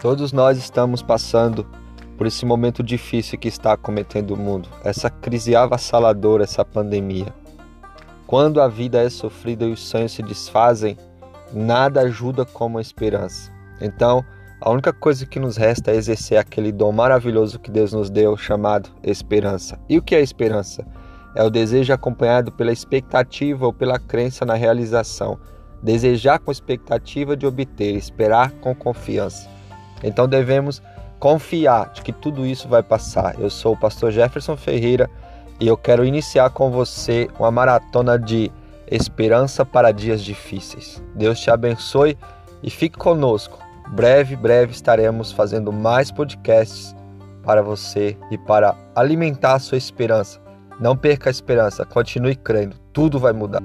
Todos nós estamos passando por esse momento difícil que está acometendo o mundo, essa crise avassaladora, essa pandemia. Quando a vida é sofrida e os sonhos se desfazem, nada ajuda como a esperança. Então, a única coisa que nos resta é exercer aquele dom maravilhoso que Deus nos deu, chamado esperança. E o que é esperança? É o desejo acompanhado pela expectativa ou pela crença na realização. Desejar com expectativa de obter, esperar com confiança. Então devemos confiar de que tudo isso vai passar. Eu sou o pastor Jefferson Ferreira e eu quero iniciar com você uma maratona de esperança para dias difíceis. Deus te abençoe e fique conosco. Breve, breve estaremos fazendo mais podcasts para você e para alimentar a sua esperança. Não perca a esperança, continue crendo, tudo vai mudar.